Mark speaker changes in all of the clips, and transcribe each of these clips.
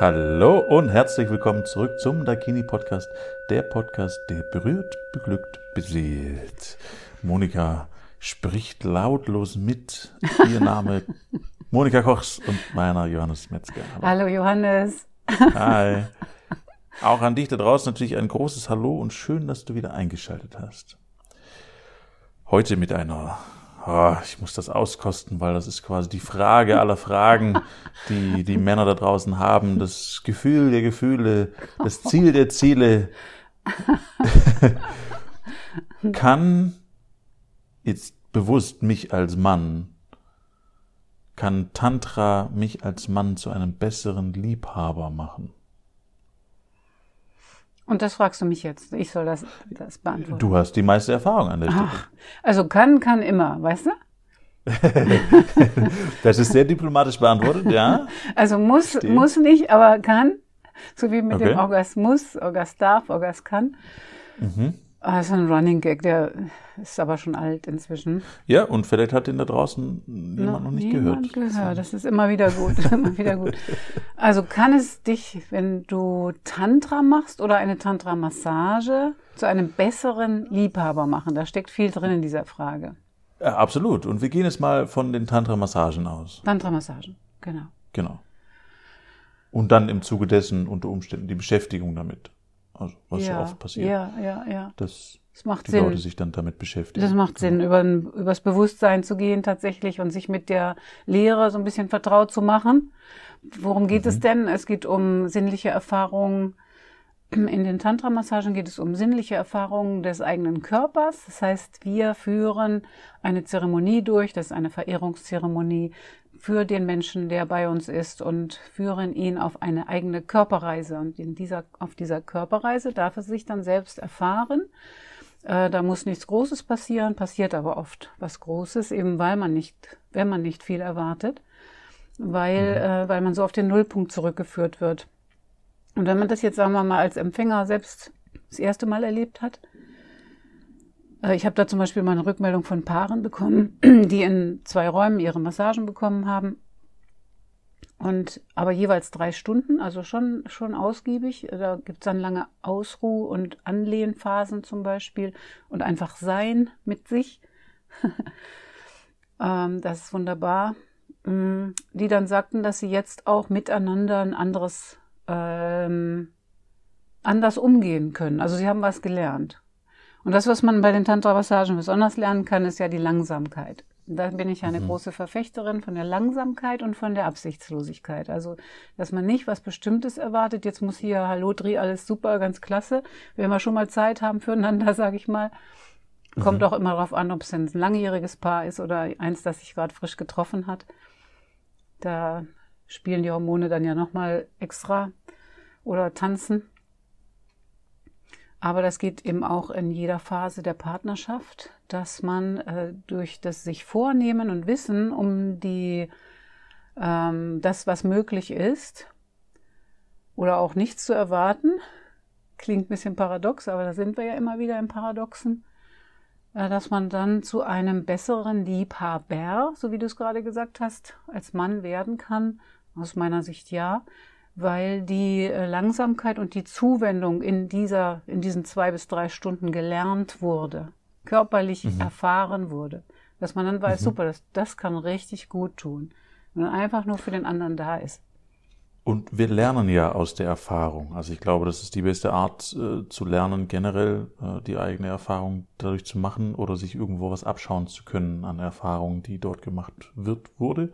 Speaker 1: Hallo und herzlich willkommen zurück zum Dakini Podcast, der Podcast, der berührt, beglückt, beseelt. Monika spricht lautlos mit. Ihr Name Monika Kochs und meiner Johannes Metzger.
Speaker 2: Hallo, Hallo Johannes.
Speaker 1: Hi. Auch an dich da draußen natürlich ein großes Hallo und schön, dass du wieder eingeschaltet hast. Heute mit einer oh, ich muss das auskosten, weil das ist quasi die Frage aller Fragen, die die Männer da draußen haben. Das Gefühl der Gefühle, das Ziel der Ziele. kann jetzt bewusst mich als Mann, kann Tantra mich als Mann zu einem besseren Liebhaber machen?
Speaker 2: Und das fragst du mich jetzt. Ich soll das, das beantworten.
Speaker 1: Du hast die meiste Erfahrung an der Stelle.
Speaker 2: Ach, also kann, kann immer, weißt du?
Speaker 1: das ist sehr diplomatisch beantwortet, ja.
Speaker 2: Also muss, Verstehe. muss nicht, aber kann. So wie mit okay. dem Orgasmus, Orgas darf, Orgas kann. Mhm. Also ein Running Gag, der ist aber schon alt inzwischen.
Speaker 1: Ja, und vielleicht hat den da draußen jemand noch, noch nicht niemand
Speaker 2: gehört. gehört. Das ist immer wieder gut, immer wieder gut. Also kann es dich, wenn du Tantra machst oder eine Tantra-Massage, zu einem besseren Liebhaber machen? Da steckt viel drin in dieser Frage.
Speaker 1: Ja, absolut. Und wir gehen jetzt mal von den Tantra-Massagen aus.
Speaker 2: Tantra-Massagen, genau.
Speaker 1: Genau. Und dann im Zuge dessen unter Umständen die Beschäftigung damit. Also was ja, ja oft passiert.
Speaker 2: Ja, ja, ja.
Speaker 1: Dass
Speaker 2: das macht
Speaker 1: die
Speaker 2: Sinn.
Speaker 1: Leute sich dann damit beschäftigen.
Speaker 2: Das macht Sinn, über, übers Bewusstsein zu gehen tatsächlich und sich mit der Lehre so ein bisschen vertraut zu machen. Worum geht mhm. es denn? Es geht um sinnliche Erfahrungen. In den Tantra-Massagen geht es um sinnliche Erfahrungen des eigenen Körpers. Das heißt, wir führen eine Zeremonie durch, das ist eine Verehrungszeremonie für den Menschen, der bei uns ist und führen ihn auf eine eigene Körperreise. Und in dieser, auf dieser Körperreise darf er sich dann selbst erfahren. Äh, da muss nichts Großes passieren, passiert aber oft was Großes, eben weil man nicht, wenn man nicht viel erwartet, weil, mhm. äh, weil man so auf den Nullpunkt zurückgeführt wird. Und wenn man das jetzt, sagen wir mal, als Empfänger selbst das erste Mal erlebt hat, äh, ich habe da zum Beispiel mal eine Rückmeldung von Paaren bekommen, die in zwei Räumen ihre Massagen bekommen haben. Und aber jeweils drei Stunden, also schon, schon ausgiebig. Da gibt es dann lange Ausruh- und Anlehnphasen zum Beispiel und einfach sein mit sich. ähm, das ist wunderbar. Mm, die dann sagten, dass sie jetzt auch miteinander ein anderes, ähm, anders umgehen können. Also sie haben was gelernt. Und das, was man bei den Tantra-Massagen besonders lernen kann, ist ja die Langsamkeit. Da bin ich eine mhm. große Verfechterin von der Langsamkeit und von der Absichtslosigkeit. Also, dass man nicht was Bestimmtes erwartet. Jetzt muss hier, hallo Dri, alles super, ganz klasse. Wenn wir schon mal Zeit haben füreinander, sage ich mal. Kommt mhm. auch immer darauf an, ob es ein langjähriges Paar ist oder eins, das sich gerade frisch getroffen hat. Da spielen die Hormone dann ja nochmal extra oder tanzen. Aber das geht eben auch in jeder Phase der Partnerschaft, dass man äh, durch das sich vornehmen und wissen um die ähm, das, was möglich ist, oder auch nichts zu erwarten, klingt ein bisschen paradox, aber da sind wir ja immer wieder im Paradoxen, dass man dann zu einem besseren Liebhaber, so wie du es gerade gesagt hast, als Mann werden kann. Aus meiner Sicht ja, weil die äh, Langsamkeit und die Zuwendung in dieser, in diesen zwei bis drei Stunden gelernt wurde, körperlich mhm. erfahren wurde, dass man dann weiß, mhm. super, das, das kann richtig gut tun, wenn man einfach nur für den anderen da ist.
Speaker 1: Und wir lernen ja aus der Erfahrung. Also ich glaube, das ist die beste Art äh, zu lernen, generell äh, die eigene Erfahrung dadurch zu machen oder sich irgendwo was abschauen zu können an Erfahrungen, die dort gemacht wird, wurde.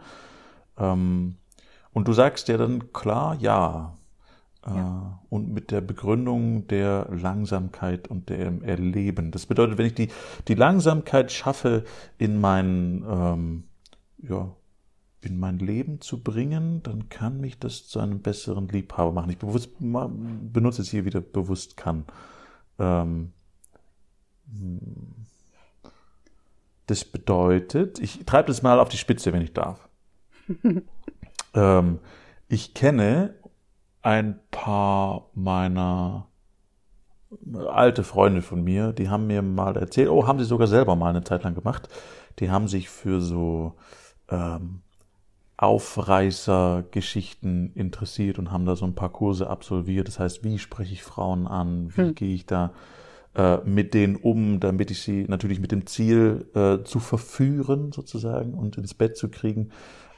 Speaker 1: Ähm, und du sagst ja dann klar ja. Äh, ja. Und mit der Begründung der Langsamkeit und dem Erleben. Das bedeutet, wenn ich die, die Langsamkeit schaffe, in mein, ähm, ja, in mein Leben zu bringen, dann kann mich das zu einem besseren Liebhaber machen. Ich bewusst, benutze es hier wieder bewusst kann. Ähm, hm. das bedeutet, ich treibe das mal auf die Spitze, wenn ich darf. Ähm, ich kenne ein paar meiner alte Freunde von mir, die haben mir mal erzählt, oh, haben sie sogar selber mal eine Zeit lang gemacht. Die haben sich für so ähm, Aufreißer-Geschichten interessiert und haben da so ein paar Kurse absolviert. Das heißt, wie spreche ich Frauen an? Wie hm. gehe ich da äh, mit denen um, damit ich sie natürlich mit dem Ziel äh, zu verführen sozusagen und ins Bett zu kriegen.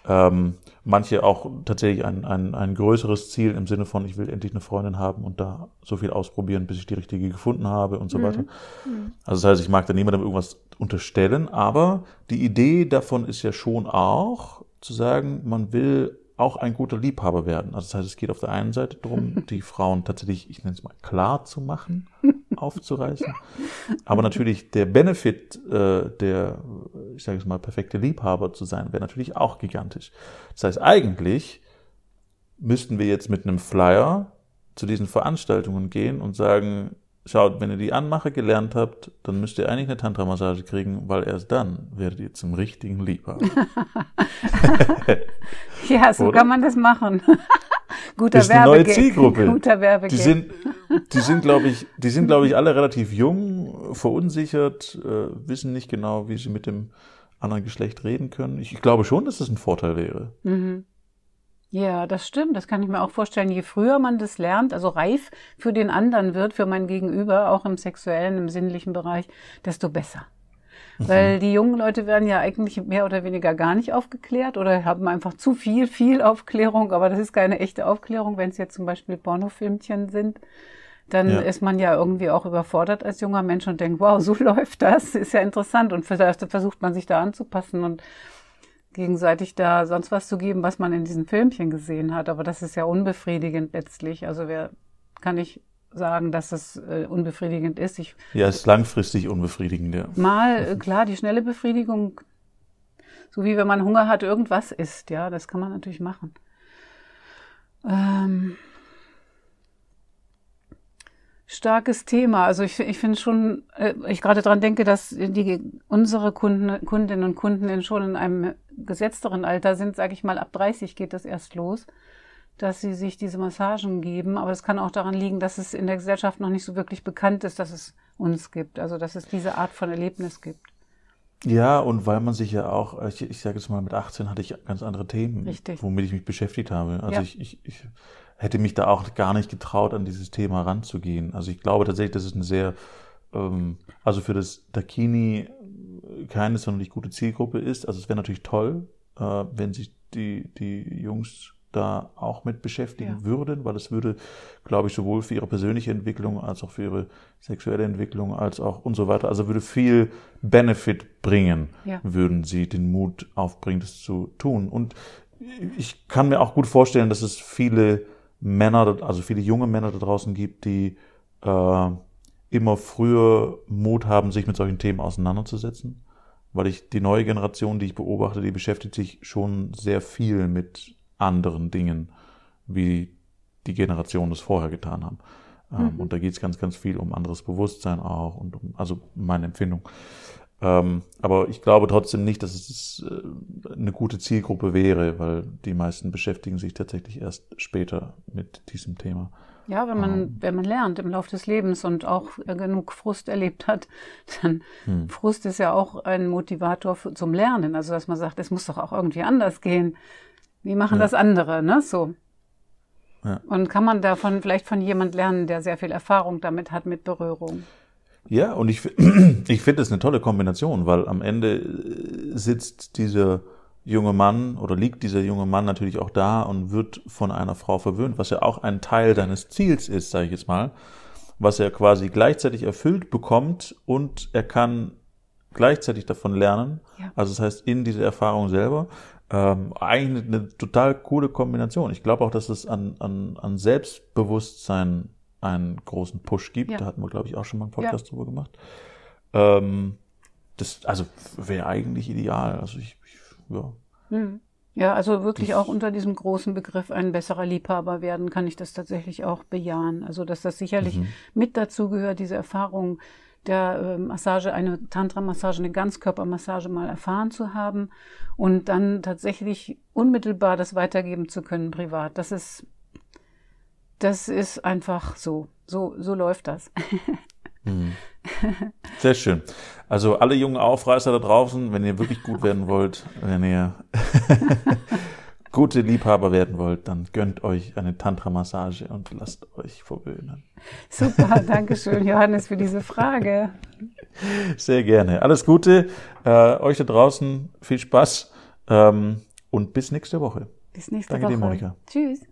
Speaker 1: Ähm, manche auch tatsächlich ein, ein, ein größeres Ziel im Sinne von, ich will endlich eine Freundin haben und da so viel ausprobieren, bis ich die richtige gefunden habe und so mhm. weiter. Mhm. Also das heißt, ich mag da niemandem irgendwas unterstellen, aber die Idee davon ist ja schon auch zu sagen, man will auch ein guter Liebhaber werden. Also das heißt, es geht auf der einen Seite darum, die Frauen tatsächlich, ich nenne es mal, klar zu machen, aufzureißen. Aber natürlich der Benefit, äh, der, ich sage es mal, perfekte Liebhaber zu sein, wäre natürlich auch gigantisch. Das heißt, eigentlich müssten wir jetzt mit einem Flyer zu diesen Veranstaltungen gehen und sagen, Schaut, wenn ihr die Anmache gelernt habt, dann müsst ihr eigentlich eine Tantra-Massage kriegen, weil erst dann werdet ihr zum richtigen Liebhaber.
Speaker 2: ja, so Oder? kann man das machen.
Speaker 1: Guter das ist eine neue Zielgruppe. Guter Werbegag. Die sind, die sind, glaube ich, die sind, glaube ich, alle relativ jung, verunsichert, äh, wissen nicht genau, wie sie mit dem anderen Geschlecht reden können. Ich, ich glaube schon, dass das ein Vorteil wäre. Mhm.
Speaker 2: Ja, das stimmt. Das kann ich mir auch vorstellen. Je früher man das lernt, also reif für den anderen wird, für mein Gegenüber, auch im sexuellen, im sinnlichen Bereich, desto besser. Mhm. Weil die jungen Leute werden ja eigentlich mehr oder weniger gar nicht aufgeklärt oder haben einfach zu viel, viel Aufklärung, aber das ist keine echte Aufklärung, wenn es jetzt zum Beispiel Pornofilmchen sind. Dann ja. ist man ja irgendwie auch überfordert als junger Mensch und denkt, wow, so läuft das, ist ja interessant. Und versucht man sich da anzupassen und gegenseitig da sonst was zu geben, was man in diesen Filmchen gesehen hat. Aber das ist ja unbefriedigend letztlich. Also wer kann ich sagen, dass es äh, unbefriedigend ist? Ich,
Speaker 1: ja, es ist langfristig unbefriedigend, ja.
Speaker 2: Mal, äh, klar, die schnelle Befriedigung, so wie wenn man Hunger hat, irgendwas isst, ja, das kann man natürlich machen. Ähm, starkes Thema. Also ich, ich finde schon, äh, ich gerade dran denke, dass die, unsere Kunden, Kundinnen und Kunden schon in einem gesetzteren Alter sind, sage ich mal, ab 30 geht das erst los, dass sie sich diese Massagen geben. Aber es kann auch daran liegen, dass es in der Gesellschaft noch nicht so wirklich bekannt ist, dass es uns gibt. Also dass es diese Art von Erlebnis gibt.
Speaker 1: Ja, und weil man sich ja auch, ich, ich sage jetzt mal, mit 18 hatte ich ganz andere Themen,
Speaker 2: Richtig.
Speaker 1: womit ich mich beschäftigt habe. Also ja. ich, ich, ich hätte mich da auch gar nicht getraut, an dieses Thema ranzugehen. Also ich glaube tatsächlich, dass es eine sehr, ähm, also für das Dakini keine sonderlich gute Zielgruppe ist. Also es wäre natürlich toll, äh, wenn sich die, die Jungs da auch mit beschäftigen ja. würden, weil es würde, glaube ich, sowohl für ihre persönliche Entwicklung als auch für ihre sexuelle Entwicklung als auch und so weiter, also würde viel Benefit bringen, ja. würden sie den Mut aufbringen, das zu tun. Und ich kann mir auch gut vorstellen, dass es viele Männer, also viele junge Männer da draußen gibt, die äh, immer früher Mut haben, sich mit solchen Themen auseinanderzusetzen. Weil ich die neue Generation, die ich beobachte, die beschäftigt sich schon sehr viel mit anderen Dingen, wie die Generationen es vorher getan haben. Ähm, mhm. Und da geht es ganz, ganz viel um anderes Bewusstsein auch und um, also meine Empfindung. Ähm, aber ich glaube trotzdem nicht, dass es äh, eine gute Zielgruppe wäre, weil die meisten beschäftigen sich tatsächlich erst später mit diesem Thema.
Speaker 2: Ja, wenn man, ähm. wenn man lernt im Laufe des Lebens und auch äh, genug Frust erlebt hat, dann hm. Frust ist ja auch ein Motivator für, zum Lernen. Also dass man sagt, es muss doch auch irgendwie anders gehen. Wie machen ja. das andere, ne? So. Ja. Und kann man davon vielleicht von jemand lernen, der sehr viel Erfahrung damit hat mit Berührung?
Speaker 1: Ja, und ich, ich finde es eine tolle Kombination, weil am Ende äh, sitzt dieser junge Mann oder liegt dieser junge Mann natürlich auch da und wird von einer Frau verwöhnt, was ja auch ein Teil deines Ziels ist, sage ich jetzt mal, was er quasi gleichzeitig erfüllt bekommt und er kann gleichzeitig davon lernen. Ja. Also das heißt, in dieser Erfahrung selber ähm, eigentlich eine total coole Kombination. Ich glaube auch, dass es an, an, an Selbstbewusstsein einen großen Push gibt. Ja. Da hatten wir, glaube ich, auch schon mal einen Podcast ja. drüber gemacht. Ähm, das, also wäre eigentlich ideal. Also ich, ich ja.
Speaker 2: Hm. Ja, also wirklich das, auch unter diesem großen Begriff ein besserer Liebhaber werden, kann ich das tatsächlich auch bejahen. Also dass das sicherlich mhm. mit dazu gehört, diese Erfahrung der äh, Massage, eine Tantra-Massage, eine Ganzkörpermassage mal erfahren zu haben und dann tatsächlich unmittelbar das weitergeben zu können privat. Das ist das ist einfach so. So, so läuft das.
Speaker 1: Mhm. Sehr schön. Also alle jungen Aufreißer da draußen, wenn ihr wirklich gut werden wollt, wenn ihr gute Liebhaber werden wollt, dann gönnt euch eine Tantra-Massage und lasst euch verwöhnen.
Speaker 2: Super, danke schön, Johannes, für diese Frage.
Speaker 1: Sehr gerne. Alles Gute. Äh, euch da draußen viel Spaß ähm, und bis nächste Woche.
Speaker 2: Bis nächste
Speaker 1: danke
Speaker 2: Woche.
Speaker 1: Danke dir, Monika.
Speaker 2: Tschüss.